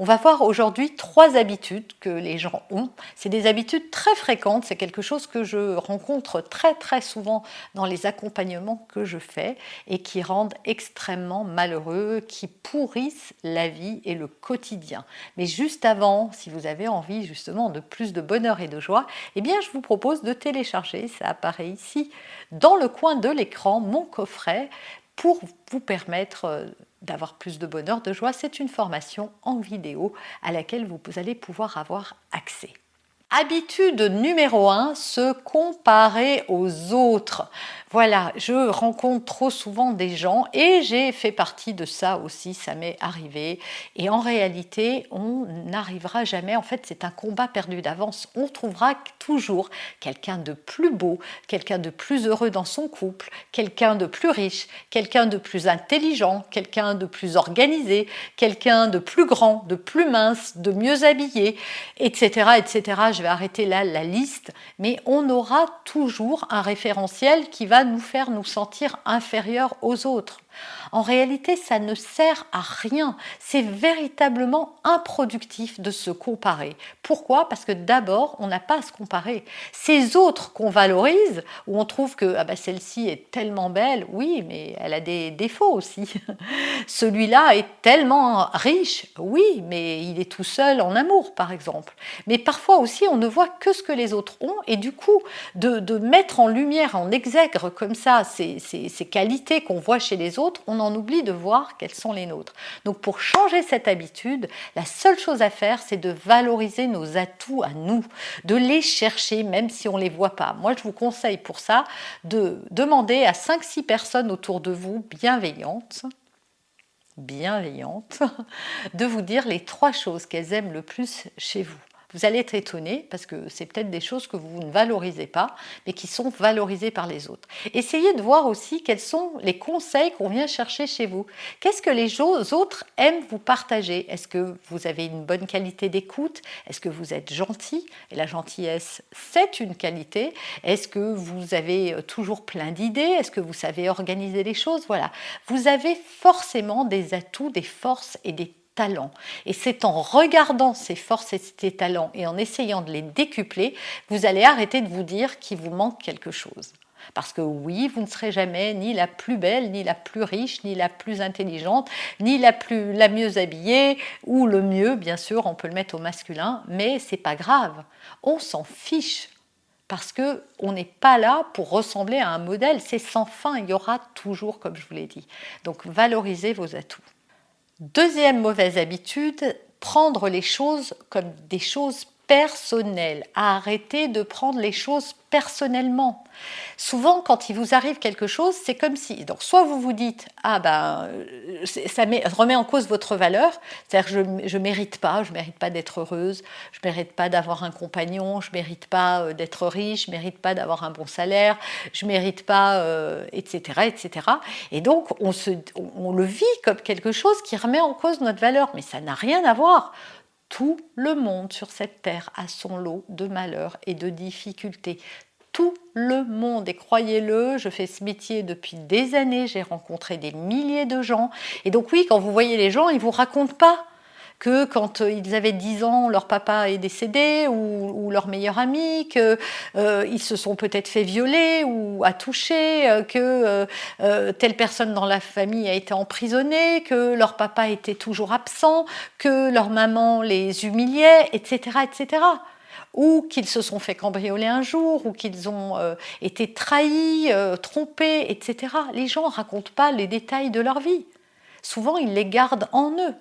On va voir aujourd'hui trois habitudes que les gens ont. C'est des habitudes très fréquentes, c'est quelque chose que je rencontre très très souvent dans les accompagnements que je fais et qui rendent extrêmement malheureux, qui pourrissent la vie et le quotidien. Mais juste avant, si vous avez envie justement de plus de bonheur et de joie, eh bien je vous propose de télécharger, ça apparaît ici dans le coin de l'écran, mon coffret pour vous permettre euh, d'avoir plus de bonheur, de joie, c'est une formation en vidéo à laquelle vous allez pouvoir avoir accès. Habitude numéro 1, se comparer aux autres. Voilà, je rencontre trop souvent des gens et j'ai fait partie de ça aussi, ça m'est arrivé. Et en réalité, on n'arrivera jamais, en fait c'est un combat perdu d'avance. On trouvera toujours quelqu'un de plus beau, quelqu'un de plus heureux dans son couple, quelqu'un de plus riche, quelqu'un de plus intelligent, quelqu'un de plus organisé, quelqu'un de plus grand, de plus mince, de mieux habillé, etc. etc. Je vais arrêter là la liste, mais on aura toujours un référentiel qui va nous faire nous sentir inférieurs aux autres. En réalité, ça ne sert à rien. C'est véritablement improductif de se comparer. Pourquoi? Parce que d'abord, on n'a pas à se comparer. Ces autres qu'on valorise, où on trouve que ah bah, celle-ci est tellement belle, oui, mais elle a des défauts aussi. Celui-là est tellement riche, oui, mais il est tout seul en amour, par exemple. Mais parfois aussi, on ne voit que ce que les autres ont, et du coup, de, mettre en lumière, en exègre comme ça ces qualités qu'on voit chez les autres, on en oublie de voir quelles sont les nôtres. Donc pour changer cette habitude, la seule chose à faire, c'est de valoriser nos atouts à nous, de les chercher même si on ne les voit pas. Moi, je vous conseille pour ça de demander à 5-6 personnes autour de vous bienveillantes bienveillantes, de vous dire les trois choses qu'elles aiment le plus chez vous vous allez être étonné parce que c'est peut-être des choses que vous ne valorisez pas, mais qui sont valorisées par les autres. Essayez de voir aussi quels sont les conseils qu'on vient chercher chez vous. Qu'est-ce que les autres aiment vous partager? Est-ce que vous avez une bonne qualité d'écoute? Est-ce que vous êtes gentil? Et la gentillesse, c'est une qualité. Est-ce que vous avez euh, toujours plein d'idées? Est-ce que vous savez organiser les choses? Voilà. Vous avez forcément des atouts, des forces et des et c'est en regardant ces forces et ces talents et en essayant de les décupler, vous allez arrêter de vous dire qu'il vous manque quelque chose. Parce que oui, vous ne serez jamais ni la plus belle, ni la plus riche, ni la plus intelligente, ni la plus la mieux habillée ou le mieux, bien sûr, on peut le mettre au masculin, mais c'est pas grave. On s'en fiche parce que on n'est pas là pour ressembler à un modèle, c'est sans fin, il y aura toujours comme je vous l'ai dit. Donc valorisez vos atouts. Deuxième mauvaise habitude, prendre les choses comme des choses personnelles, arrêter de prendre les choses personnellement. Souvent, quand il vous arrive quelque chose, c'est comme si, donc soit vous vous dites, ah ben, euh, ça remet en cause votre valeur, c'est-à-dire je ne mérite pas, je mérite pas d'être heureuse, je mérite pas d'avoir un compagnon, je mérite pas euh, d'être riche, je mérite pas d'avoir un bon salaire, je mérite pas, etc., euh, etc. Et donc, on, se, on le vit comme quelque chose qui remet en cause notre valeur, mais ça n'a rien à voir. Tout le monde sur cette terre a son lot de malheurs et de difficultés. Tout le monde, et croyez-le, je fais ce métier depuis des années, j'ai rencontré des milliers de gens. Et donc oui, quand vous voyez les gens, ils vous racontent pas que quand euh, ils avaient 10 ans, leur papa est décédé ou, leur meilleur ami, qu'ils euh, se sont peut-être fait violer ou à toucher, euh, que telle personne dans la famille a été emprisonnée, que leur papa était toujours absent, que leur maman les humiliait, etc. etc ou qu'ils se sont fait cambrioler un jour, ou qu'ils ont été trahis, trompés, etc. Les gens ne racontent pas les détails de leur vie. Souvent, ils les gardent en eux.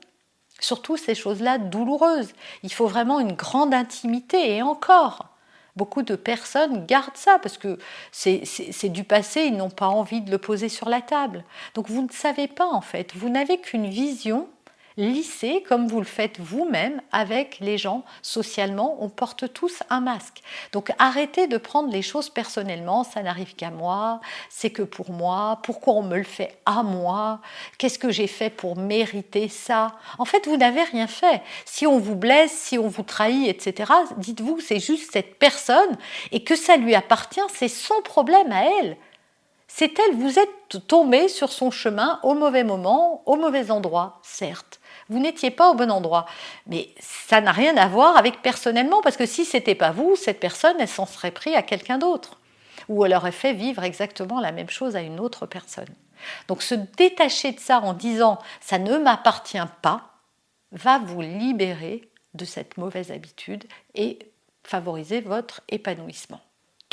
Surtout ces choses-là douloureuses. Il faut vraiment une grande intimité et encore. Beaucoup de personnes gardent ça parce que c'est du passé, ils n'ont pas envie de le poser sur la table. Donc vous ne savez pas en fait, vous n'avez qu'une vision lissez comme vous le faites vous-même avec les gens socialement. On porte tous un masque. Donc arrêtez de prendre les choses personnellement. Ça n'arrive qu'à moi. C'est que pour moi. Pourquoi on me le fait à moi? Qu'est-ce que j'ai fait pour mériter ça? En fait, vous n'avez rien fait. Si on vous blesse, si on vous trahit, etc., dites-vous c'est juste cette personne et que ça lui appartient, c'est son problème à elle. C'est elle, vous êtes tombé sur son chemin au mauvais moment, au mauvais endroit, certes vous n'étiez pas au bon endroit. Mais ça n'a rien à voir avec personnellement, parce que si c'était pas vous, cette personne, elle s'en serait pris à quelqu'un d'autre. Ou elle aurait fait vivre exactement la même chose à une autre personne. Donc se détacher de ça en disant ça ne m'appartient pas, va vous libérer de cette mauvaise habitude et favoriser votre épanouissement.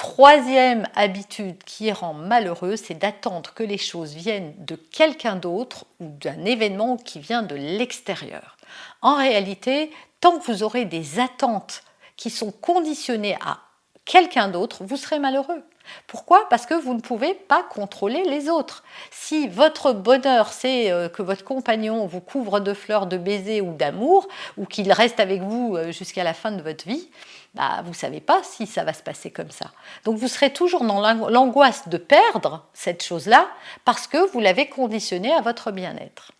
Troisième habitude qui rend malheureux, c'est d'attendre que les choses viennent de quelqu'un d'autre ou d'un événement qui vient de l'extérieur. En réalité, tant que vous aurez des attentes qui sont conditionnées à quelqu'un d'autre, vous serez malheureux. Pourquoi? Parce que vous ne pouvez pas contrôler les autres. Si votre bonheur, c'est euh, que votre compagnon vous couvre de fleurs, de baisers ou d'amour, ou qu'il reste avec vous euh, jusqu'à la fin de votre vie, bah, vous ne savez pas si ça va se passer comme ça. Donc vous serez toujours dans l'angoisse de perdre cette chose-là parce que vous l'avez conditionné à votre bien-être.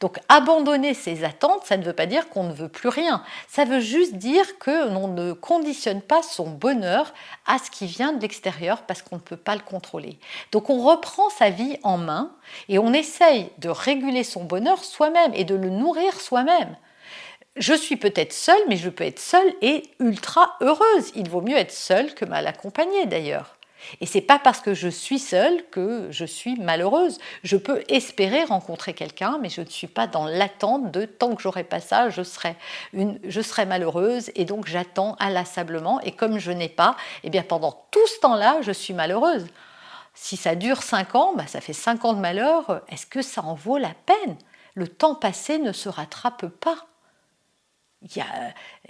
Donc abandonner ses attentes, ça ne veut pas dire qu'on ne veut plus rien. Ça veut juste dire que l'on ne conditionne pas son bonheur à ce qui vient de l'extérieur parce qu'on ne peut pas le contrôler. Donc on reprend sa vie en main et on essaye de réguler son bonheur soi-même et de le nourrir soi-même je suis peut-être seule, mais je peux être seule et ultra heureuse. Il vaut mieux être seule que mal accompagnée d'ailleurs. Et c'est pas parce que je suis seule que je suis malheureuse. Je peux espérer rencontrer quelqu'un, mais je ne suis pas dans l'attente de tant que j'aurai pas ça, je serai, une, je serai malheureuse et donc j'attends inlassablement. Et comme je n'ai pas, eh bien pendant tout ce temps-là, je suis malheureuse. Si ça dure cinq ans, bah ça fait cinq ans de malheur. Est-ce que ça en vaut la peine? Le temps passé ne se rattrape pas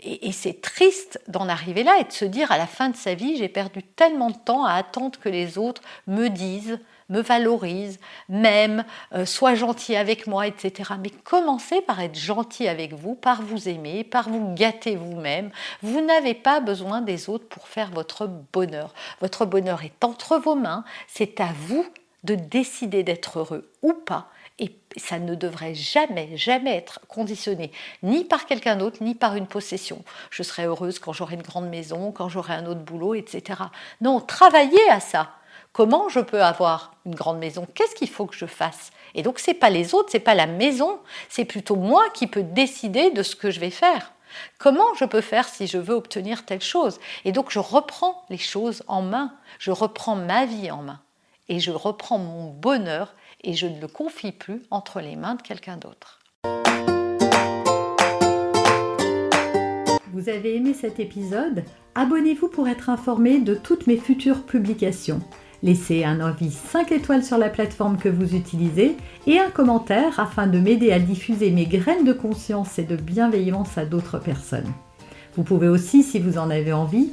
et, c'est triste d'en arriver là et de se dire à la fin de sa vie, j'ai perdu tellement de temps à attendre que les autres me disent, me valorisent, m'aiment, euh, soient gentils avec moi, etc. Mais commencez par être gentil avec vous, par vous aimer, par vous gâter vous-même. Vous n'avez pas besoin des autres pour faire votre bonheur. Votre bonheur est entre vos mains, c'est à vous de décider d'être heureux ou pas et ça ne devrait jamais, jamais être conditionné ni par quelqu'un d'autre, ni par une possession. Je serai heureuse quand j'aurai une grande maison, quand j'aurai un autre boulot, etc. Non, travaillez à ça. Comment je peux avoir une grande maison? Qu'est-ce qu'il faut que je fasse? Et donc c'est pas les autres, c'est pas la maison, c'est plutôt moi qui peux décider de ce que je vais faire. Comment je peux faire si je veux obtenir telle chose? Et donc je reprends les choses en main, je reprends ma vie en main et je reprends mon bonheur et je ne le confie plus entre les mains de quelqu'un d'autre. Vous avez aimé cet épisode? Abonnez-vous pour être informé de toutes mes futures publications. Laissez un avis 5 étoiles sur la plateforme que vous utilisez et un commentaire afin de m'aider à diffuser mes graines de conscience et de bienveillance à d'autres personnes. Vous pouvez aussi, si vous en avez envie,